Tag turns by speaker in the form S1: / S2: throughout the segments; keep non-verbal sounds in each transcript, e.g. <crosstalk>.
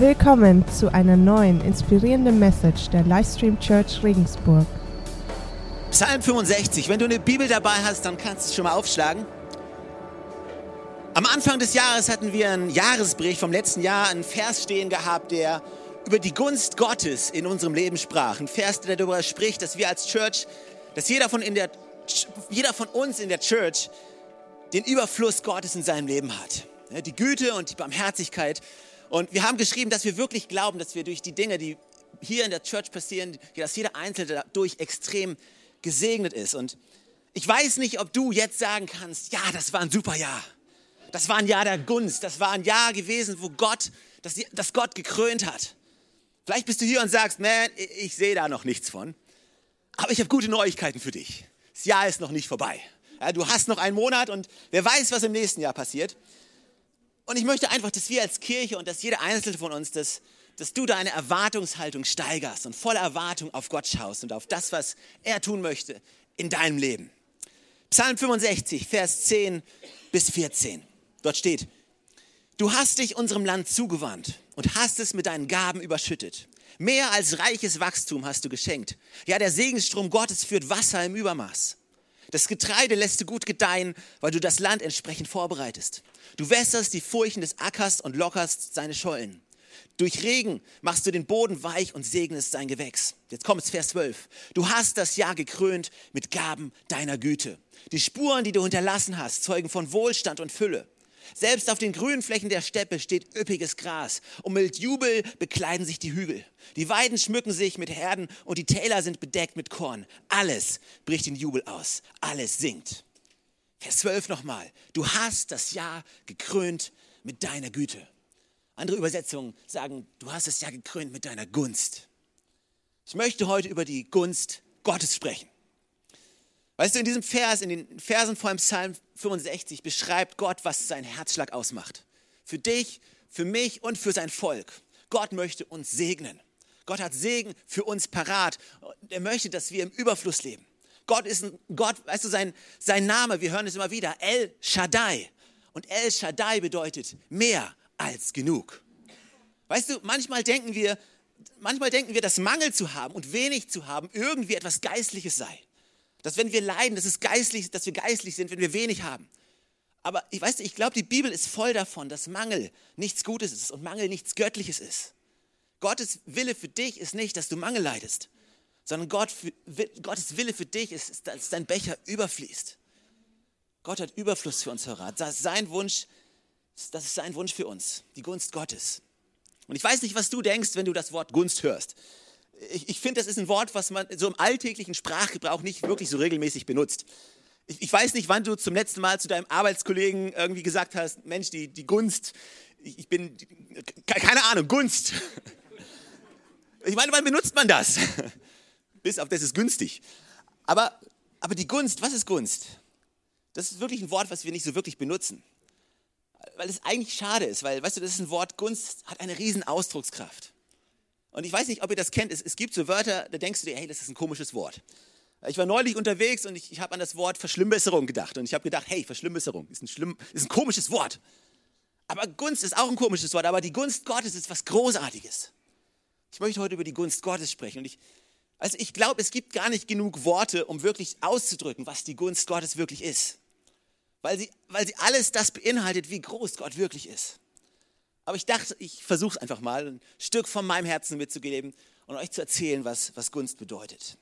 S1: Willkommen zu einer neuen inspirierenden Message der Livestream Church Regensburg.
S2: Psalm 65. Wenn du eine Bibel dabei hast, dann kannst du es schon mal aufschlagen. Am Anfang des Jahres hatten wir einen Jahresbericht vom letzten Jahr, einen Vers stehen gehabt, der über die Gunst Gottes in unserem Leben sprach. Ein Vers, der darüber spricht, dass wir als Church, dass jeder von, in der, jeder von uns in der Church den Überfluss Gottes in seinem Leben hat. Die Güte und die Barmherzigkeit und wir haben geschrieben, dass wir wirklich glauben, dass wir durch die Dinge, die hier in der Church passieren, dass jeder Einzelne dadurch extrem gesegnet ist. Und ich weiß nicht, ob du jetzt sagen kannst, ja, das war ein super Jahr. Das war ein Jahr der Gunst. Das war ein Jahr gewesen, wo Gott, das, das Gott gekrönt hat. Vielleicht bist du hier und sagst, man, ich sehe da noch nichts von. Aber ich habe gute Neuigkeiten für dich. Das Jahr ist noch nicht vorbei. Ja, du hast noch einen Monat und wer weiß, was im nächsten Jahr passiert. Und ich möchte einfach, dass wir als Kirche und dass jeder Einzelne von uns, dass, dass du deine Erwartungshaltung steigerst und voller Erwartung auf Gott schaust und auf das, was er tun möchte in deinem Leben. Psalm 65, Vers 10 bis 14. Dort steht, du hast dich unserem Land zugewandt und hast es mit deinen Gaben überschüttet. Mehr als reiches Wachstum hast du geschenkt. Ja, der Segensstrom Gottes führt Wasser im Übermaß. Das Getreide lässt du gut gedeihen, weil du das Land entsprechend vorbereitest. Du wässerst die Furchen des Ackers und lockerst seine Schollen. Durch Regen machst du den Boden weich und segnest sein Gewächs. Jetzt kommt Vers 12. Du hast das Jahr gekrönt mit Gaben deiner Güte. Die Spuren, die du hinterlassen hast, zeugen von Wohlstand und Fülle. Selbst auf den grünen Flächen der Steppe steht üppiges Gras und mit Jubel bekleiden sich die Hügel. Die Weiden schmücken sich mit Herden und die Täler sind bedeckt mit Korn. Alles bricht in Jubel aus. Alles singt. Vers 12 nochmal. Du hast das Jahr gekrönt mit deiner Güte. Andere Übersetzungen sagen, du hast das Jahr gekrönt mit deiner Gunst. Ich möchte heute über die Gunst Gottes sprechen. Weißt du, in diesem Vers, in den Versen vor dem Psalm 65 beschreibt Gott, was sein Herzschlag ausmacht. Für dich, für mich und für sein Volk. Gott möchte uns segnen. Gott hat Segen für uns parat. Er möchte, dass wir im Überfluss leben. Gott ist ein Gott, weißt du, sein, sein Name, wir hören es immer wieder, El Shaddai. Und El Shaddai bedeutet mehr als genug. Weißt du, manchmal denken wir, manchmal denken wir, dass Mangel zu haben und wenig zu haben irgendwie etwas Geistliches sei. Dass wenn wir leiden, dass, es geistlich, dass wir geistlich sind, wenn wir wenig haben. Aber ich weiß, ich glaube, die Bibel ist voll davon, dass Mangel nichts Gutes ist und Mangel nichts Göttliches ist. Gottes Wille für dich ist nicht, dass du Mangel leidest, sondern Gott, Gottes Wille für dich ist, dass dein Becher überfließt. Gott hat Überfluss für uns verraten. Das ist sein Wunsch, das ist sein Wunsch für uns, die Gunst Gottes. Und ich weiß nicht, was du denkst, wenn du das Wort Gunst hörst. Ich, ich finde, das ist ein Wort, was man so im alltäglichen Sprachgebrauch nicht wirklich so regelmäßig benutzt. Ich, ich, weiß nicht, wann du zum letzten Mal zu deinem Arbeitskollegen irgendwie gesagt hast, Mensch, die, die Gunst, ich, ich bin, keine Ahnung, Gunst. Ich meine, wann benutzt man das? <laughs> bis auf das ist günstig. Aber, aber die Gunst, was ist Gunst? Das ist wirklich ein Wort, was wir nicht so wirklich benutzen. Weil es eigentlich schade ist, weil, weißt du, das ist ein Wort, Gunst hat eine riesen Ausdruckskraft. Und ich weiß nicht, ob ihr das kennt, es, es gibt so Wörter, da denkst du dir, hey, das ist ein komisches Wort. Ich war neulich unterwegs und ich, ich habe an das Wort Verschlimmbesserung gedacht. Und ich habe gedacht, hey, Verschlimmbesserung ist ein, schlimm, ist ein komisches Wort. Aber Gunst ist auch ein komisches Wort, aber die Gunst Gottes ist was Großartiges. Ich möchte heute über die Gunst Gottes sprechen. Und ich, also ich glaube, es gibt gar nicht genug Worte, um wirklich auszudrücken, was die Gunst Gottes wirklich ist. Weil sie, weil sie alles das beinhaltet, wie groß Gott wirklich ist. Aber ich dachte, ich versuche es einfach mal, ein Stück von meinem Herzen mitzugeben und euch zu erzählen, was, was Gunst bedeutet.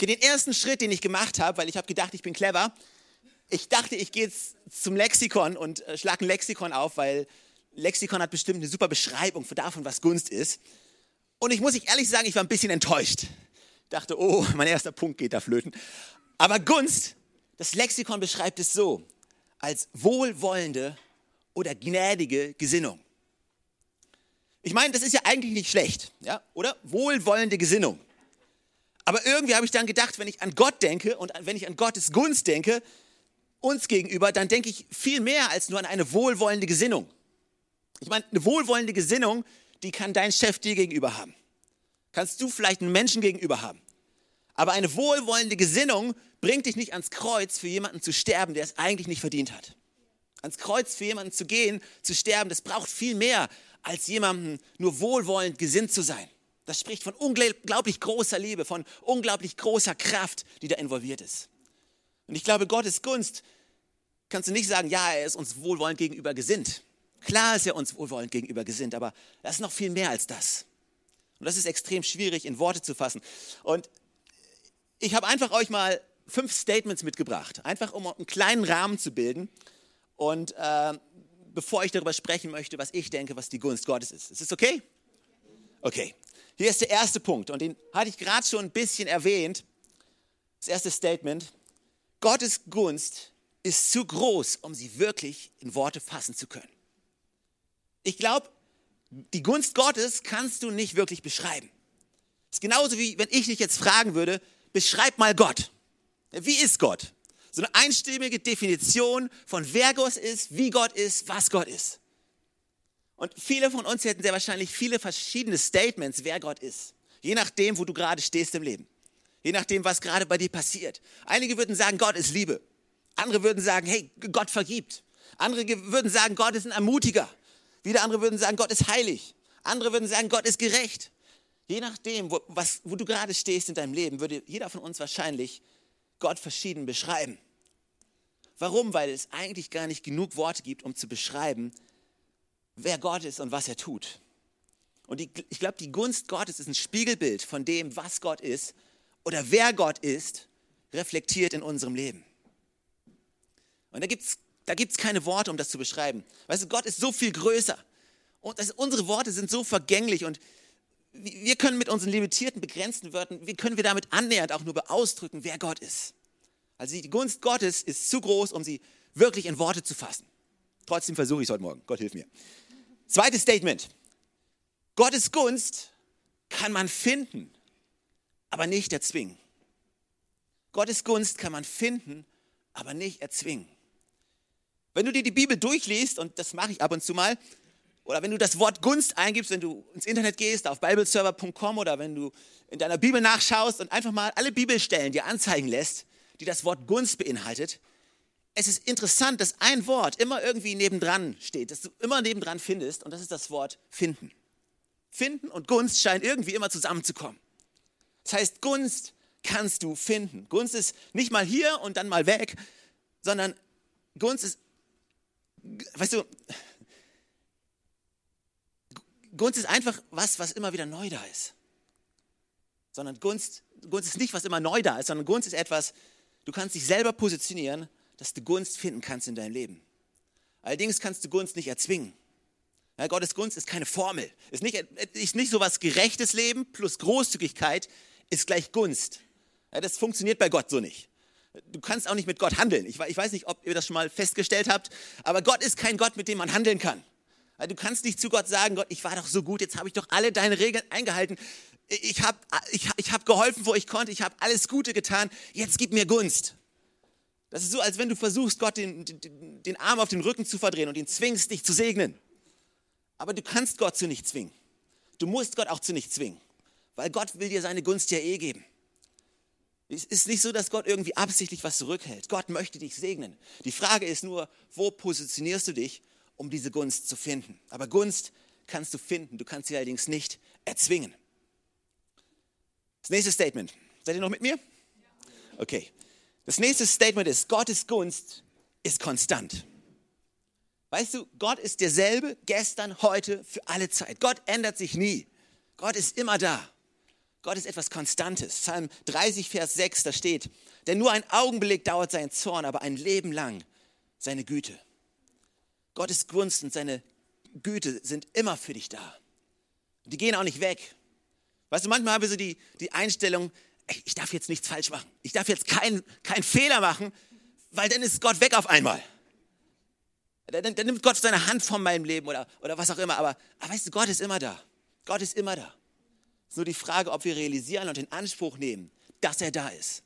S2: Den ersten Schritt, den ich gemacht habe, weil ich habe gedacht, ich bin clever, ich dachte, ich gehe jetzt zum Lexikon und äh, schlage ein Lexikon auf, weil Lexikon hat bestimmt eine super Beschreibung davon, was Gunst ist. Und ich muss ich ehrlich sagen, ich war ein bisschen enttäuscht. Ich dachte, oh, <laughs> mein erster Punkt geht da flöten. Aber Gunst, das Lexikon beschreibt es so, als wohlwollende oder gnädige Gesinnung. Ich meine, das ist ja eigentlich nicht schlecht, ja, oder? Wohlwollende Gesinnung. Aber irgendwie habe ich dann gedacht, wenn ich an Gott denke und wenn ich an Gottes Gunst denke, uns gegenüber, dann denke ich viel mehr als nur an eine wohlwollende Gesinnung. Ich meine, eine wohlwollende Gesinnung die kann dein Chef dir gegenüber haben. Kannst du vielleicht einen Menschen gegenüber haben. Aber eine wohlwollende Gesinnung bringt dich nicht ans Kreuz, für jemanden zu sterben, der es eigentlich nicht verdient hat. Ans Kreuz für jemanden zu gehen, zu sterben, das braucht viel mehr, als jemandem nur wohlwollend gesinnt zu sein. Das spricht von unglaublich großer Liebe, von unglaublich großer Kraft, die da involviert ist. Und ich glaube, Gottes Gunst kannst du nicht sagen, ja, er ist uns wohlwollend gegenüber gesinnt. Klar ist er uns wohlwollend gegenüber gesinnt, aber das ist noch viel mehr als das. Und das ist extrem schwierig in Worte zu fassen. Und ich habe einfach euch mal fünf Statements mitgebracht, einfach um einen kleinen Rahmen zu bilden. Und äh, bevor ich darüber sprechen möchte, was ich denke, was die Gunst Gottes ist. Ist es okay? Okay. Hier ist der erste Punkt und den hatte ich gerade schon ein bisschen erwähnt. Das erste Statement. Gottes Gunst ist zu groß, um sie wirklich in Worte fassen zu können. Ich glaube, die Gunst Gottes kannst du nicht wirklich beschreiben. Es ist genauso wie wenn ich dich jetzt fragen würde, beschreib mal Gott. Wie ist Gott? So eine einstimmige Definition von wer Gott ist, wie Gott ist, was Gott ist. Und viele von uns hätten sehr wahrscheinlich viele verschiedene Statements, wer Gott ist. Je nachdem, wo du gerade stehst im Leben. Je nachdem, was gerade bei dir passiert. Einige würden sagen, Gott ist Liebe. Andere würden sagen, hey, Gott vergibt. Andere würden sagen, Gott ist ein Ermutiger. Wieder andere würden sagen, Gott ist heilig. Andere würden sagen, Gott ist gerecht. Je nachdem, wo, was, wo du gerade stehst in deinem Leben, würde jeder von uns wahrscheinlich Gott verschieden beschreiben. Warum? Weil es eigentlich gar nicht genug Worte gibt, um zu beschreiben, wer Gott ist und was er tut. Und die, ich glaube, die Gunst Gottes ist ein Spiegelbild von dem, was Gott ist oder wer Gott ist, reflektiert in unserem Leben. Und da gibt es da gibt's keine Worte, um das zu beschreiben. Weißt du, Gott ist so viel größer. Und das, unsere Worte sind so vergänglich und wir können mit unseren limitierten, begrenzten Wörtern, wie können wir damit annähernd auch nur ausdrücken, wer Gott ist. Also die Gunst Gottes ist zu groß, um sie wirklich in Worte zu fassen. Trotzdem versuche ich es heute Morgen. Gott hilf mir. Zweites Statement. Gottes Gunst kann man finden, aber nicht erzwingen. Gottes Gunst kann man finden, aber nicht erzwingen. Wenn du dir die Bibel durchliest, und das mache ich ab und zu mal, oder wenn du das Wort Gunst eingibst, wenn du ins Internet gehst, auf bibleserver.com oder wenn du in deiner Bibel nachschaust und einfach mal alle Bibelstellen dir anzeigen lässt, die das Wort Gunst beinhaltet, es ist interessant, dass ein Wort immer irgendwie nebendran steht, dass du immer nebendran findest, und das ist das Wort finden. Finden und Gunst scheinen irgendwie immer zusammenzukommen. Das heißt, Gunst kannst du finden. Gunst ist nicht mal hier und dann mal weg, sondern Gunst ist, weißt du, Gunst ist einfach was, was immer wieder neu da ist. Sondern Gunst, Gunst ist nicht, was immer neu da ist, sondern Gunst ist etwas, du kannst dich selber positionieren dass du Gunst finden kannst in deinem Leben. Allerdings kannst du Gunst nicht erzwingen. Ja, Gottes Gunst ist keine Formel. Ist nicht, ist nicht so was gerechtes Leben plus Großzügigkeit ist gleich Gunst. Ja, das funktioniert bei Gott so nicht. Du kannst auch nicht mit Gott handeln. Ich, ich weiß nicht, ob ihr das schon mal festgestellt habt, aber Gott ist kein Gott, mit dem man handeln kann. Du kannst nicht zu Gott sagen, Gott, ich war doch so gut, jetzt habe ich doch alle deine Regeln eingehalten. Ich habe ich, ich hab geholfen, wo ich konnte, ich habe alles Gute getan, jetzt gib mir Gunst. Das ist so, als wenn du versuchst, Gott den, den, den Arm auf den Rücken zu verdrehen und ihn zwingst, dich zu segnen. Aber du kannst Gott zu nicht zwingen. Du musst Gott auch zu nicht zwingen, weil Gott will dir seine Gunst ja eh geben. Es ist nicht so, dass Gott irgendwie absichtlich was zurückhält. Gott möchte dich segnen. Die Frage ist nur, wo positionierst du dich, um diese Gunst zu finden? Aber Gunst kannst du finden, du kannst sie allerdings nicht erzwingen. Das nächste Statement. Seid ihr noch mit mir? Okay. Das nächste Statement ist, Gottes Gunst ist konstant. Weißt du, Gott ist derselbe gestern, heute, für alle Zeit. Gott ändert sich nie. Gott ist immer da. Gott ist etwas Konstantes. Psalm 30, Vers 6, da steht, denn nur ein Augenblick dauert sein Zorn, aber ein Leben lang seine Güte. Gottes Gunst und seine Güte sind immer für dich da. Die gehen auch nicht weg. Weißt du, manchmal haben wir so die, die Einstellung, ich darf jetzt nichts falsch machen. Ich darf jetzt keinen kein Fehler machen, weil dann ist Gott weg auf einmal. Dann, dann, nimmt Gott seine Hand von meinem Leben oder, oder was auch immer. Aber, aber weißt du, Gott ist immer da. Gott ist immer da. Es ist nur die Frage, ob wir realisieren und in Anspruch nehmen, dass er da ist.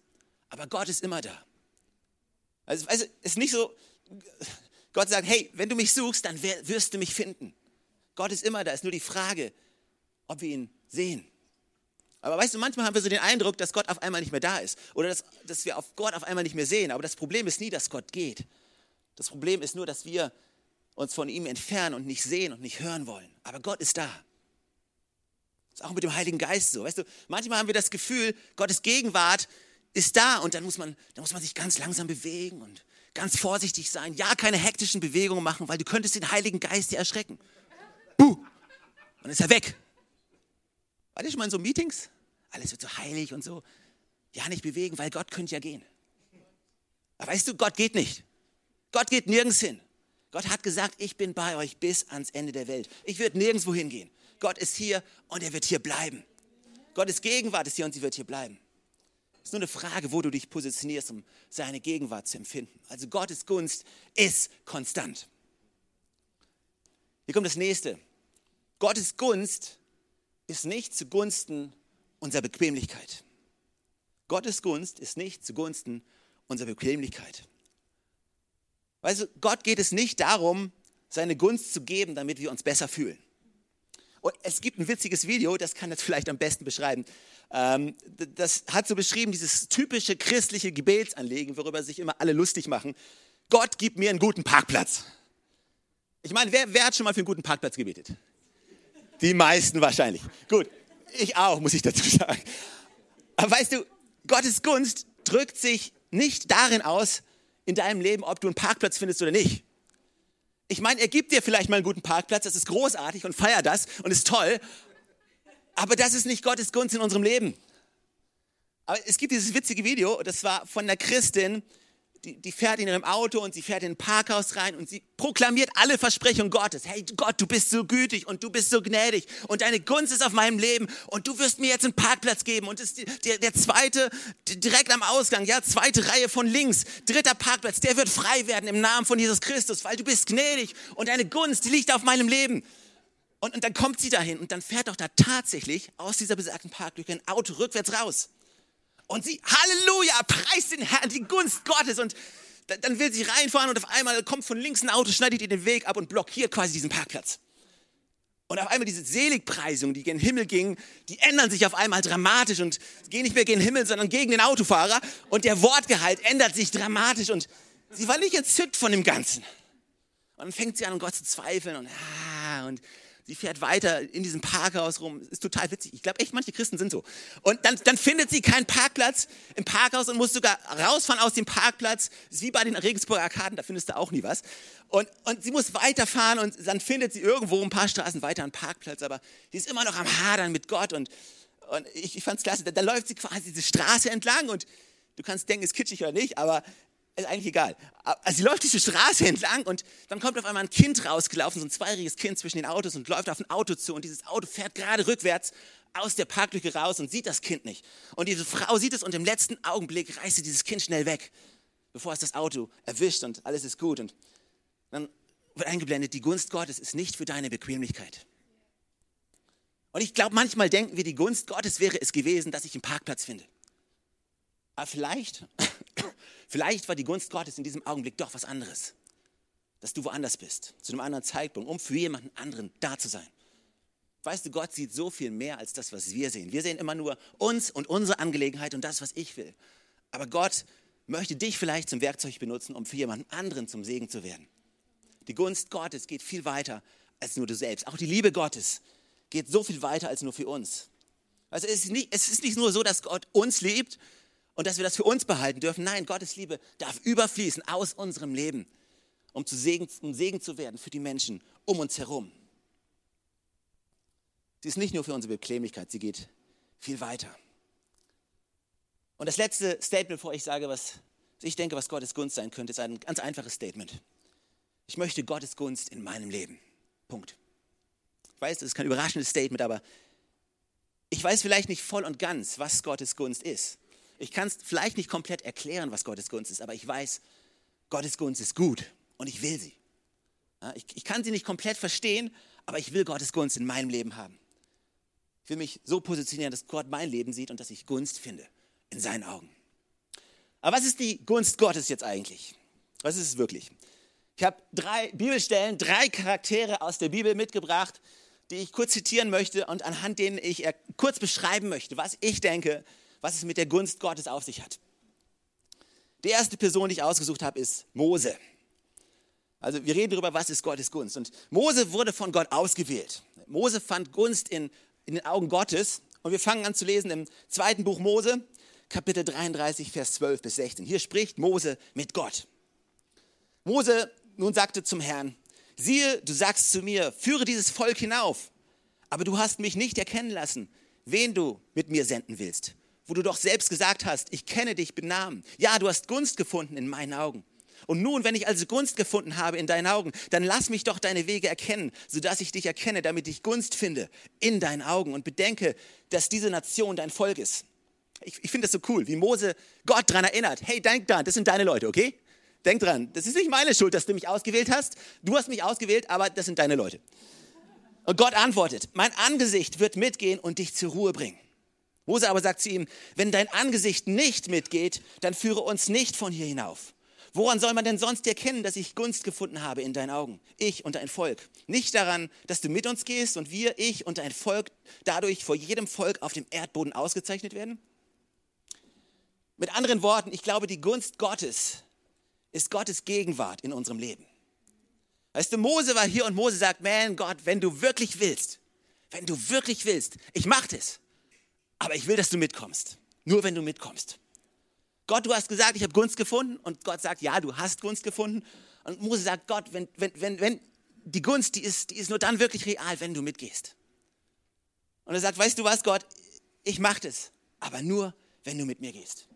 S2: Aber Gott ist immer da. Also, also es ist nicht so, Gott sagt, hey, wenn du mich suchst, dann wirst du mich finden. Gott ist immer da. Es ist nur die Frage, ob wir ihn sehen. Aber weißt du, manchmal haben wir so den Eindruck, dass Gott auf einmal nicht mehr da ist oder dass, dass wir auf Gott auf einmal nicht mehr sehen. Aber das Problem ist nie, dass Gott geht. Das Problem ist nur, dass wir uns von ihm entfernen und nicht sehen und nicht hören wollen. Aber Gott ist da. Das ist auch mit dem Heiligen Geist so. Weißt du, manchmal haben wir das Gefühl, Gottes Gegenwart ist da und dann muss man, dann muss man sich ganz langsam bewegen und ganz vorsichtig sein. Ja, keine hektischen Bewegungen machen, weil du könntest den Heiligen Geist dir erschrecken. Buh! Dann ist er weg. Schon mal in so Meetings? Alles wird so heilig und so. Ja, nicht bewegen, weil Gott könnte ja gehen. Aber weißt du, Gott geht nicht. Gott geht nirgends hin. Gott hat gesagt, ich bin bei euch bis ans Ende der Welt. Ich werde nirgendwo hingehen. Gott ist hier und er wird hier bleiben. Gottes Gegenwart ist hier und sie wird hier bleiben. Es ist nur eine Frage, wo du dich positionierst, um seine Gegenwart zu empfinden. Also Gottes Gunst ist konstant. Hier kommt das nächste. Gottes Gunst ist nicht zugunsten unserer Bequemlichkeit. Gottes Gunst ist nicht zugunsten unserer Bequemlichkeit. Weißt du, Gott geht es nicht darum, seine Gunst zu geben, damit wir uns besser fühlen. Und es gibt ein witziges Video, das kann das vielleicht am besten beschreiben. Ähm, das hat so beschrieben, dieses typische christliche Gebetsanliegen, worüber sich immer alle lustig machen. Gott gibt mir einen guten Parkplatz. Ich meine, wer, wer hat schon mal für einen guten Parkplatz gebetet? Die meisten wahrscheinlich. Gut, ich auch, muss ich dazu sagen. Aber weißt du, Gottes Gunst drückt sich nicht darin aus, in deinem Leben, ob du einen Parkplatz findest oder nicht. Ich meine, er gibt dir vielleicht mal einen guten Parkplatz, das ist großartig und feier das und ist toll, aber das ist nicht Gottes Gunst in unserem Leben. Aber es gibt dieses witzige Video, das war von einer Christin, die, die, fährt in ihrem Auto und sie fährt in ein Parkhaus rein und sie proklamiert alle Versprechungen Gottes. Hey Gott, du bist so gütig und du bist so gnädig und deine Gunst ist auf meinem Leben und du wirst mir jetzt einen Parkplatz geben. Und das der, der zweite, direkt am Ausgang, ja, zweite Reihe von links, dritter Parkplatz, der wird frei werden im Namen von Jesus Christus, weil du bist gnädig und deine Gunst, die liegt auf meinem Leben. Und, und dann kommt sie dahin und dann fährt doch da tatsächlich aus dieser besagten Parklücke ein Auto rückwärts raus. Und sie, Halleluja, preist den Herrn, die Gunst Gottes. Und dann will sie reinfahren und auf einmal kommt von links ein Auto, schneidet ihr den Weg ab und blockiert quasi diesen Parkplatz. Und auf einmal diese Seligpreisungen, die gen Himmel gingen, die ändern sich auf einmal dramatisch und gehen nicht mehr gen Himmel, sondern gegen den Autofahrer. Und der Wortgehalt ändert sich dramatisch und sie war nicht entzückt von dem Ganzen. Und dann fängt sie an, Gott zu zweifeln und, ah, und Sie fährt weiter in diesem Parkhaus rum. Ist total witzig. Ich glaube echt, manche Christen sind so. Und dann, dann findet sie keinen Parkplatz im Parkhaus und muss sogar rausfahren aus dem Parkplatz. Wie bei den Regensburger Arkaden, da findest du auch nie was. Und, und sie muss weiterfahren und dann findet sie irgendwo ein paar Straßen weiter einen Parkplatz. Aber sie ist immer noch am Hadern mit Gott. Und, und ich, ich fand es klasse. Da, da läuft sie quasi diese Straße entlang und du kannst denken, ist kitschig oder nicht, aber ist eigentlich egal. Also sie läuft diese Straße entlang und dann kommt auf einmal ein Kind rausgelaufen, so ein zweijähriges Kind zwischen den Autos und läuft auf ein Auto zu und dieses Auto fährt gerade rückwärts aus der Parklücke raus und sieht das Kind nicht. Und diese Frau sieht es und im letzten Augenblick reißt sie dieses Kind schnell weg, bevor es das Auto erwischt und alles ist gut. Und dann wird eingeblendet, die Gunst Gottes ist nicht für deine Bequemlichkeit. Und ich glaube, manchmal denken wir, die Gunst Gottes wäre es gewesen, dass ich einen Parkplatz finde. Aber vielleicht Vielleicht war die Gunst Gottes in diesem Augenblick doch was anderes. Dass du woanders bist, zu einem anderen Zeitpunkt, um für jemanden anderen da zu sein. Weißt du, Gott sieht so viel mehr als das, was wir sehen. Wir sehen immer nur uns und unsere Angelegenheit und das, was ich will. Aber Gott möchte dich vielleicht zum Werkzeug benutzen, um für jemanden anderen zum Segen zu werden. Die Gunst Gottes geht viel weiter als nur du selbst. Auch die Liebe Gottes geht so viel weiter als nur für uns. Also es ist nicht, es ist nicht nur so, dass Gott uns liebt, und dass wir das für uns behalten dürfen. Nein, Gottes Liebe darf überfließen aus unserem Leben, um zu Segen, um Segen zu werden für die Menschen um uns herum. Sie ist nicht nur für unsere Bequemlichkeit, sie geht viel weiter. Und das letzte Statement, bevor ich sage, was ich denke, was Gottes Gunst sein könnte, ist ein ganz einfaches Statement. Ich möchte Gottes Gunst in meinem Leben. Punkt. Ich weiß, das ist kein überraschendes Statement, aber ich weiß vielleicht nicht voll und ganz, was Gottes Gunst ist. Ich kann es vielleicht nicht komplett erklären, was Gottes Gunst ist, aber ich weiß, Gottes Gunst ist gut und ich will sie. Ich, ich kann sie nicht komplett verstehen, aber ich will Gottes Gunst in meinem Leben haben. Ich will mich so positionieren, dass Gott mein Leben sieht und dass ich Gunst finde in seinen Augen. Aber was ist die Gunst Gottes jetzt eigentlich? Was ist es wirklich? Ich habe drei Bibelstellen, drei Charaktere aus der Bibel mitgebracht, die ich kurz zitieren möchte und anhand denen ich kurz beschreiben möchte, was ich denke, was es mit der Gunst Gottes auf sich hat. Die erste Person, die ich ausgesucht habe, ist Mose. Also wir reden darüber, was ist Gottes Gunst. Und Mose wurde von Gott ausgewählt. Mose fand Gunst in, in den Augen Gottes. Und wir fangen an zu lesen im zweiten Buch Mose, Kapitel 33, Vers 12 bis 16. Hier spricht Mose mit Gott. Mose nun sagte zum Herrn, siehe, du sagst zu mir, führe dieses Volk hinauf, aber du hast mich nicht erkennen lassen, wen du mit mir senden willst, wo du doch selbst gesagt hast, ich kenne dich mit Namen. Ja, du hast Gunst gefunden in meinen Augen. Und nun, wenn ich also Gunst gefunden habe in deinen Augen, dann lass mich doch deine Wege erkennen, sodass ich dich erkenne, damit ich Gunst finde in deinen Augen und bedenke, dass diese Nation dein Volk ist. Ich, ich finde das so cool, wie Mose Gott daran erinnert. Hey, denk dran, das sind deine Leute, okay? Denk dran, das ist nicht meine Schuld, dass du mich ausgewählt hast. Du hast mich ausgewählt, aber das sind deine Leute. Und Gott antwortet, mein Angesicht wird mitgehen und dich zur Ruhe bringen. Mose aber sagt zu ihm, wenn dein Angesicht nicht mitgeht, dann führe uns nicht von hier hinauf. Woran soll man denn sonst erkennen, dass ich Gunst gefunden habe in deinen Augen? Ich und dein Volk. Nicht daran, dass du mit uns gehst und wir, ich und dein Volk dadurch vor jedem Volk auf dem Erdboden ausgezeichnet werden? Mit anderen Worten, ich glaube, die Gunst Gottes ist Gottes Gegenwart in unserem Leben. Weißt du, Mose war hier und Mose sagt, man, Gott, wenn du wirklich willst, wenn du wirklich willst, ich mach das, aber ich will, dass du mitkommst. Nur wenn du mitkommst. Gott, du hast gesagt, ich habe Gunst gefunden und Gott sagt, ja, du hast Gunst gefunden. Und Mose sagt, Gott, wenn, wenn, wenn, wenn die Gunst, die ist, die ist nur dann wirklich real, wenn du mitgehst. Und er sagt, weißt du was, Gott, ich mache das, aber nur, wenn du mit mir gehst.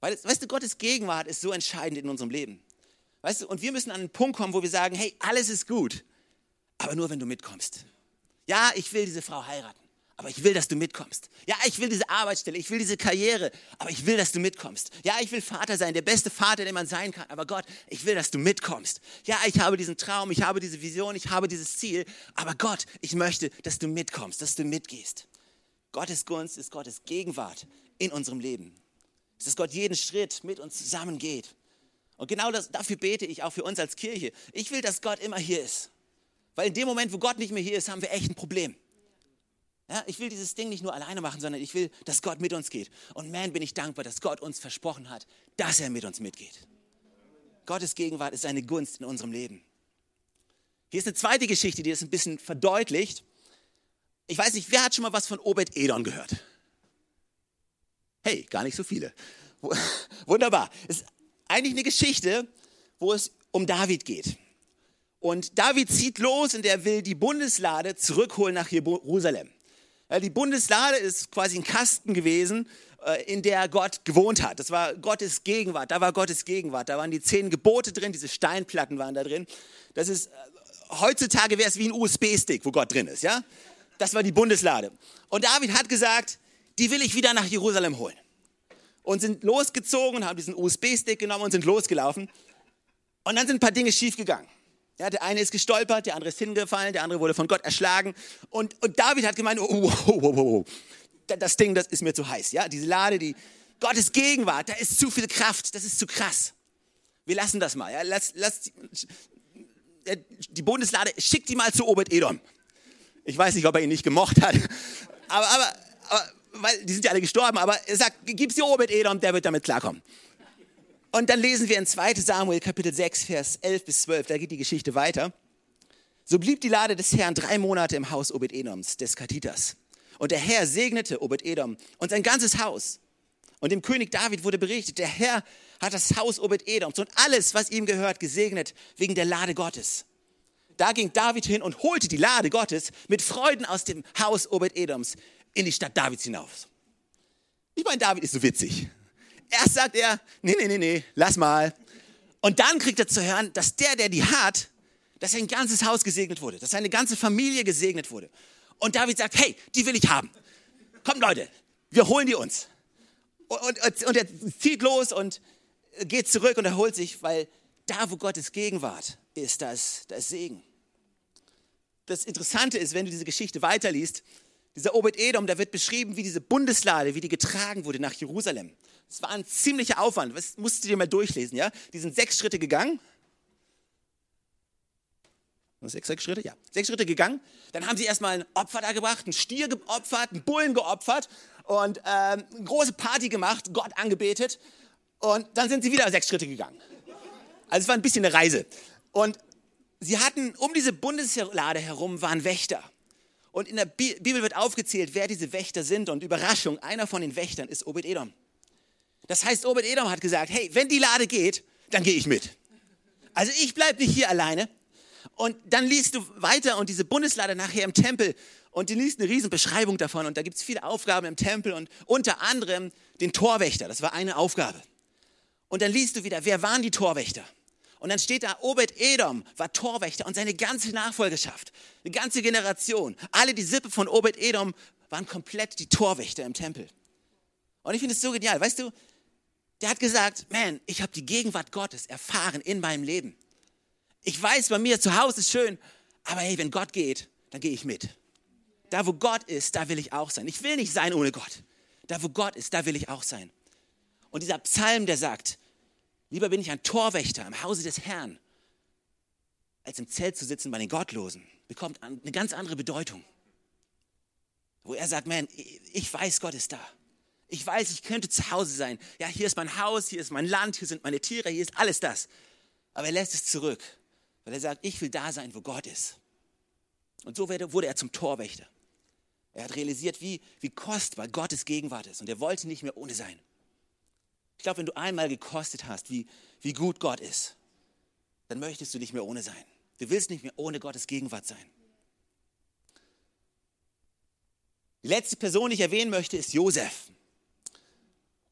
S2: Weil, weißt du, Gottes Gegenwart ist so entscheidend in unserem Leben. Weißt du, und wir müssen an einen Punkt kommen, wo wir sagen, hey, alles ist gut, aber nur wenn du mitkommst. Ja, ich will diese Frau heiraten, aber ich will, dass du mitkommst. Ja, ich will diese Arbeitsstelle, ich will diese Karriere, aber ich will, dass du mitkommst. Ja, ich will Vater sein, der beste Vater, der man sein kann, aber Gott, ich will, dass du mitkommst. Ja, ich habe diesen Traum, ich habe diese Vision, ich habe dieses Ziel, aber Gott, ich möchte, dass du mitkommst, dass du mitgehst. Gottes Gunst ist Gottes Gegenwart in unserem Leben dass Gott jeden Schritt mit uns zusammen geht. Und genau das, dafür bete ich auch für uns als Kirche. Ich will, dass Gott immer hier ist. Weil in dem Moment, wo Gott nicht mehr hier ist, haben wir echt ein Problem. Ja, ich will dieses Ding nicht nur alleine machen, sondern ich will, dass Gott mit uns geht. Und man, bin ich dankbar, dass Gott uns versprochen hat, dass er mit uns mitgeht. Gottes Gegenwart ist eine Gunst in unserem Leben. Hier ist eine zweite Geschichte, die das ein bisschen verdeutlicht. Ich weiß nicht, wer hat schon mal was von Obed Edon gehört? Hey, gar nicht so viele. <laughs> Wunderbar. Es ist eigentlich eine Geschichte, wo es um David geht. Und David zieht los und er will die Bundeslade zurückholen nach Jerusalem. Die Bundeslade ist quasi ein Kasten gewesen, äh, in der Gott gewohnt hat. Das war Gottes Gegenwart. Da war Gottes Gegenwart. Da waren die zehn Gebote drin, diese Steinplatten waren da drin. Das ist, äh, heutzutage wäre es wie ein USB-Stick, wo Gott drin ist, ja? Das war die Bundeslade. Und David hat gesagt, die will ich wieder nach Jerusalem holen. Und sind losgezogen haben diesen USB-Stick genommen und sind losgelaufen. Und dann sind ein paar Dinge schiefgegangen. Ja, der eine ist gestolpert, der andere ist hingefallen, der andere wurde von Gott erschlagen. Und, und David hat gemeint, oh, oh, oh, oh, oh, das Ding, das ist mir zu heiß. Ja, diese Lade, die Gottes Gegenwart, da ist zu viel Kraft, das ist zu krass. Wir lassen das mal. Ja, lass, lass, die Bundeslade, schickt die mal zu Obed Edom. Ich weiß nicht, ob er ihn nicht gemocht hat. Aber, aber, aber weil die sind ja alle gestorben, aber er sagt, gib's dir Obed Edom, der wird damit klarkommen. Und dann lesen wir in 2 Samuel Kapitel 6, Vers 11 bis 12, da geht die Geschichte weiter. So blieb die Lade des Herrn drei Monate im Haus Obed Edoms, des Katitas. Und der Herr segnete Obed Edom und sein ganzes Haus. Und dem König David wurde berichtet, der Herr hat das Haus Obed Edoms und alles, was ihm gehört, gesegnet wegen der Lade Gottes. Da ging David hin und holte die Lade Gottes mit Freuden aus dem Haus Obed Edoms in die Stadt Davids hinaus. Ich meine, David ist so witzig. Erst sagt er, nee, nee, nee, nee, lass mal. Und dann kriegt er zu hören, dass der, der die hat, dass sein ganzes Haus gesegnet wurde, dass seine ganze Familie gesegnet wurde. Und David sagt, hey, die will ich haben. Komm Leute, wir holen die uns. Und, und, und er zieht los und geht zurück und erholt sich, weil da, wo Gottes Gegenwart ist, da ist, da ist Segen. Das Interessante ist, wenn du diese Geschichte weiterliest, dieser Obed-Edom, da wird beschrieben, wie diese Bundeslade, wie die getragen wurde nach Jerusalem. Es war ein ziemlicher Aufwand. Das musst du dir mal durchlesen, ja? Die sind sechs Schritte gegangen. Sechs, sechs Schritte? Ja. Sechs Schritte gegangen. Dann haben sie erstmal ein Opfer da gebracht, einen Stier geopfert, einen Bullen geopfert und ähm, eine große Party gemacht, Gott angebetet. Und dann sind sie wieder sechs Schritte gegangen. Also es war ein bisschen eine Reise. Und sie hatten, um diese Bundeslade herum waren Wächter. Und in der Bibel wird aufgezählt, wer diese Wächter sind. Und Überraschung, einer von den Wächtern ist Obed-Edom. Das heißt, Obed-Edom hat gesagt, hey, wenn die Lade geht, dann gehe ich mit. Also ich bleibe nicht hier alleine. Und dann liest du weiter und diese Bundeslade nachher im Tempel und du liest eine riesen Beschreibung davon und da gibt es viele Aufgaben im Tempel und unter anderem den Torwächter, das war eine Aufgabe. Und dann liest du wieder, wer waren die Torwächter? Und dann steht da, Obed Edom war Torwächter und seine ganze Nachfolgeschaft, eine ganze Generation, alle die Sippe von Obed Edom waren komplett die Torwächter im Tempel. Und ich finde es so genial, weißt du, der hat gesagt, man, ich habe die Gegenwart Gottes erfahren in meinem Leben. Ich weiß, bei mir zu Hause ist schön, aber hey, wenn Gott geht, dann gehe ich mit. Da, wo Gott ist, da will ich auch sein. Ich will nicht sein ohne Gott. Da, wo Gott ist, da will ich auch sein. Und dieser Psalm, der sagt, lieber bin ich ein Torwächter im Hause des Herrn, als im Zelt zu sitzen bei den Gottlosen, bekommt eine ganz andere Bedeutung. Wo er sagt, man, ich weiß, Gott ist da. Ich weiß, ich könnte zu Hause sein. Ja, hier ist mein Haus, hier ist mein Land, hier sind meine Tiere, hier ist alles das. Aber er lässt es zurück, weil er sagt, ich will da sein, wo Gott ist. Und so wurde er zum Torwächter. Er hat realisiert, wie, wie kostbar Gottes Gegenwart ist und er wollte nicht mehr ohne sein. Ich glaube, wenn du einmal gekostet hast, wie, wie gut Gott ist, dann möchtest du nicht mehr ohne sein. Du willst nicht mehr ohne Gottes Gegenwart sein. Die letzte Person, die ich erwähnen möchte, ist Josef.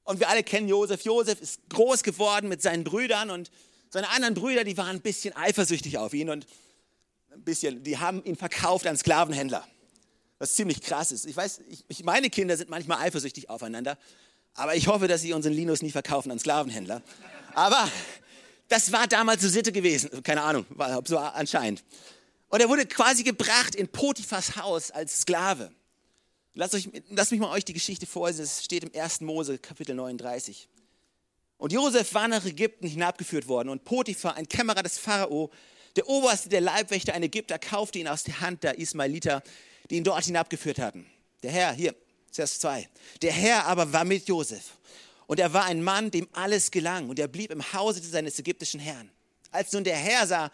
S2: Und wir alle kennen Josef. Josef ist groß geworden mit seinen Brüdern und seine anderen Brüder, die waren ein bisschen eifersüchtig auf ihn und ein bisschen, die haben ihn verkauft an Sklavenhändler. Was ziemlich krass ist. Ich weiß, ich, meine Kinder sind manchmal eifersüchtig aufeinander, aber ich hoffe, dass sie unseren Linus nie verkaufen an Sklavenhändler. Aber das war damals so Sitte gewesen. Keine Ahnung, war so anscheinend. Und er wurde quasi gebracht in Potiphas Haus als Sklave. Lasst, euch, lasst mich mal euch die Geschichte vorlesen. Es steht im 1. Mose, Kapitel 39. Und Josef war nach Ägypten hinabgeführt worden und Potiphar, ein Kämmerer des Pharao, der Oberste der Leibwächter, ein Ägypter, kaufte ihn aus der Hand der Ismailiter, die ihn dort hinabgeführt hatten. Der Herr, hier, Vers 2. Der Herr aber war mit Josef und er war ein Mann, dem alles gelang und er blieb im Hause seines ägyptischen Herrn. Als nun der Herr sah,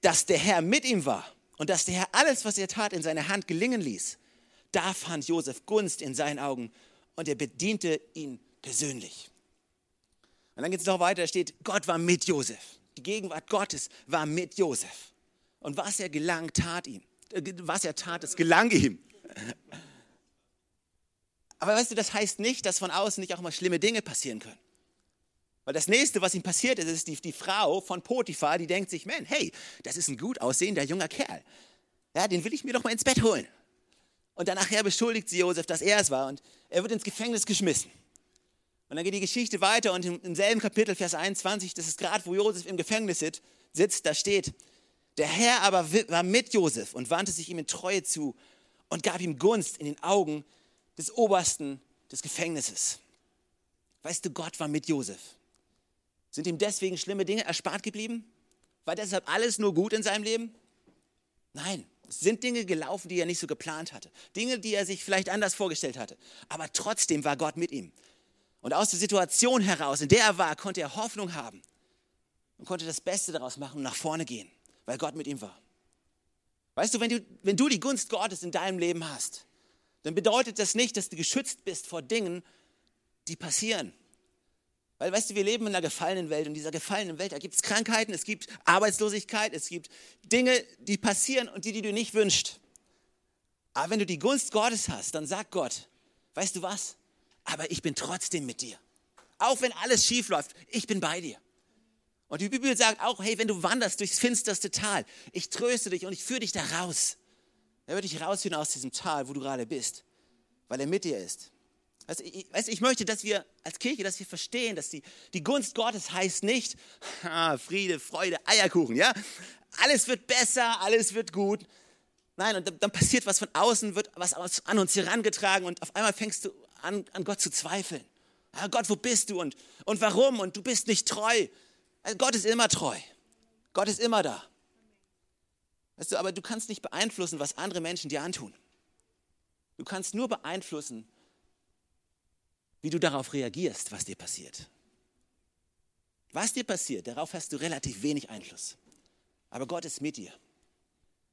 S2: dass der Herr mit ihm war und dass der Herr alles, was er tat, in seiner Hand gelingen ließ, da fand Josef Gunst in seinen Augen und er bediente ihn persönlich. Und dann geht es noch weiter, steht, Gott war mit Josef. Die Gegenwart Gottes war mit Josef. Und was er gelang, tat ihm. Äh, was er tat, es gelang ihm. Aber weißt du, das heißt nicht, dass von außen nicht auch mal schlimme Dinge passieren können. Weil das nächste, was ihm passiert ist, ist die, die Frau von Potiphar, die denkt sich, man, hey, das ist ein gut aussehender junger Kerl. Ja, den will ich mir doch mal ins Bett holen. Und dann nachher beschuldigt sie Josef, dass er es war und er wird ins Gefängnis geschmissen. Und dann geht die Geschichte weiter und im, selben Kapitel, Vers 21, das ist gerade, wo Josef im Gefängnis sitzt, da steht, der Herr aber war mit Josef und wandte sich ihm in Treue zu und gab ihm Gunst in den Augen des Obersten des Gefängnisses. Weißt du, Gott war mit Josef. Sind ihm deswegen schlimme Dinge erspart geblieben? War deshalb alles nur gut in seinem Leben? Nein, es sind Dinge gelaufen, die er nicht so geplant hatte. Dinge, die er sich vielleicht anders vorgestellt hatte. Aber trotzdem war Gott mit ihm. Und aus der Situation heraus, in der er war, konnte er Hoffnung haben und konnte das Beste daraus machen und nach vorne gehen, weil Gott mit ihm war. Weißt du, wenn du, wenn du die Gunst Gottes in deinem Leben hast, dann bedeutet das nicht, dass du geschützt bist vor Dingen, die passieren. Weil, weißt du, wir leben in einer gefallenen Welt und in dieser gefallenen Welt, da gibt es Krankheiten, es gibt Arbeitslosigkeit, es gibt Dinge, die passieren und die, die du nicht wünschst. Aber wenn du die Gunst Gottes hast, dann sagt Gott, weißt du was? aber ich bin trotzdem mit dir. Auch wenn alles schief läuft, ich bin bei dir. Und die Bibel sagt auch, hey, wenn du wanderst durchs finsterste Tal, ich tröste dich und ich führe dich da raus. Er wird dich rausführen aus diesem Tal, wo du gerade bist, weil er mit dir ist. Also ich, weißt, ich möchte, dass wir als Kirche, dass wir verstehen, dass die, die Gunst Gottes heißt nicht <laughs> ah, Friede, Freude, Eierkuchen, ja? Alles wird besser, alles wird gut. Nein, und dann, dann passiert was von außen, wird was an uns herangetragen und auf einmal fängst du an, an Gott zu zweifeln. Ja, Gott, wo bist du und, und warum? Und du bist nicht treu. Also Gott ist immer treu. Gott ist immer da. Weißt du, aber du kannst nicht beeinflussen, was andere Menschen dir antun. Du kannst nur beeinflussen, wie du darauf reagierst, was dir passiert. Was dir passiert, darauf hast du relativ wenig Einfluss. Aber Gott ist mit dir.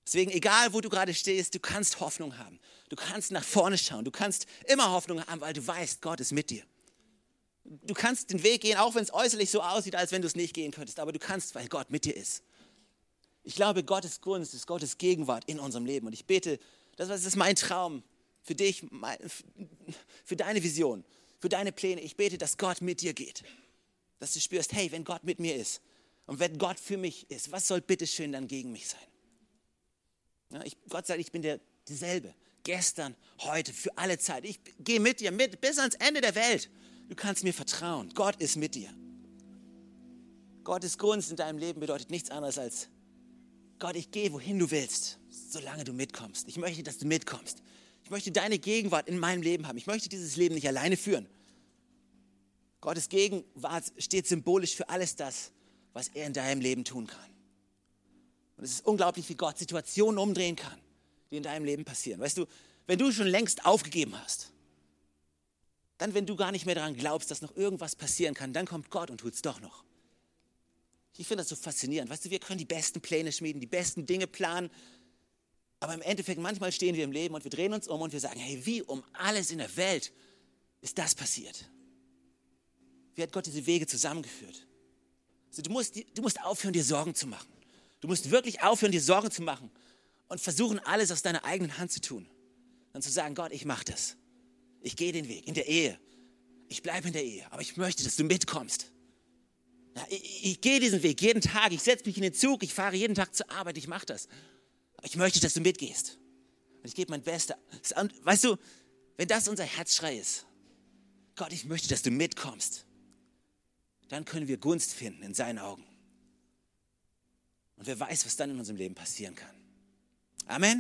S2: Deswegen, egal wo du gerade stehst, du kannst Hoffnung haben. Du kannst nach vorne schauen. Du kannst immer Hoffnung haben, weil du weißt, Gott ist mit dir. Du kannst den Weg gehen, auch wenn es äußerlich so aussieht, als wenn du es nicht gehen könntest. Aber du kannst, weil Gott mit dir ist. Ich glaube, Gottes Gunst ist Gottes Gegenwart in unserem Leben. Und ich bete, das ist mein Traum für dich, für deine Vision, für deine Pläne. Ich bete, dass Gott mit dir geht. Dass du spürst, hey, wenn Gott mit mir ist und wenn Gott für mich ist, was soll bitteschön dann gegen mich sein? Ja, ich, Gott sagt, ich bin der, derselbe. Gestern, heute, für alle Zeit. Ich gehe mit dir mit bis ans Ende der Welt. Du kannst mir vertrauen. Gott ist mit dir. Gottes Gunst in deinem Leben bedeutet nichts anderes als, Gott, ich gehe, wohin du willst, solange du mitkommst. Ich möchte, dass du mitkommst. Ich möchte deine Gegenwart in meinem Leben haben. Ich möchte dieses Leben nicht alleine führen. Gottes Gegenwart steht symbolisch für alles das, was er in deinem Leben tun kann. Und es ist unglaublich, wie Gott Situationen umdrehen kann, die in deinem Leben passieren. Weißt du, wenn du schon längst aufgegeben hast, dann, wenn du gar nicht mehr daran glaubst, dass noch irgendwas passieren kann, dann kommt Gott und tut es doch noch. Ich finde das so faszinierend. Weißt du, wir können die besten Pläne schmieden, die besten Dinge planen, aber im Endeffekt, manchmal stehen wir im Leben und wir drehen uns um und wir sagen, hey, wie um alles in der Welt ist das passiert? Wie hat Gott diese Wege zusammengeführt? Also du, musst, du musst aufhören, dir Sorgen zu machen. Du musst wirklich aufhören, dir Sorgen zu machen und versuchen, alles aus deiner eigenen Hand zu tun. Dann zu sagen, Gott, ich mache das. Ich gehe den Weg in der Ehe. Ich bleibe in der Ehe, aber ich möchte, dass du mitkommst. Ich, ich gehe diesen Weg jeden Tag. Ich setze mich in den Zug. Ich fahre jeden Tag zur Arbeit. Ich mache das. Aber ich möchte, dass du mitgehst. Und ich gebe mein Bestes. Weißt du, wenn das unser Herzschrei ist, Gott, ich möchte, dass du mitkommst, dann können wir Gunst finden in seinen Augen. Und wer weiß, was dann in unserem Leben passieren kann. Amen.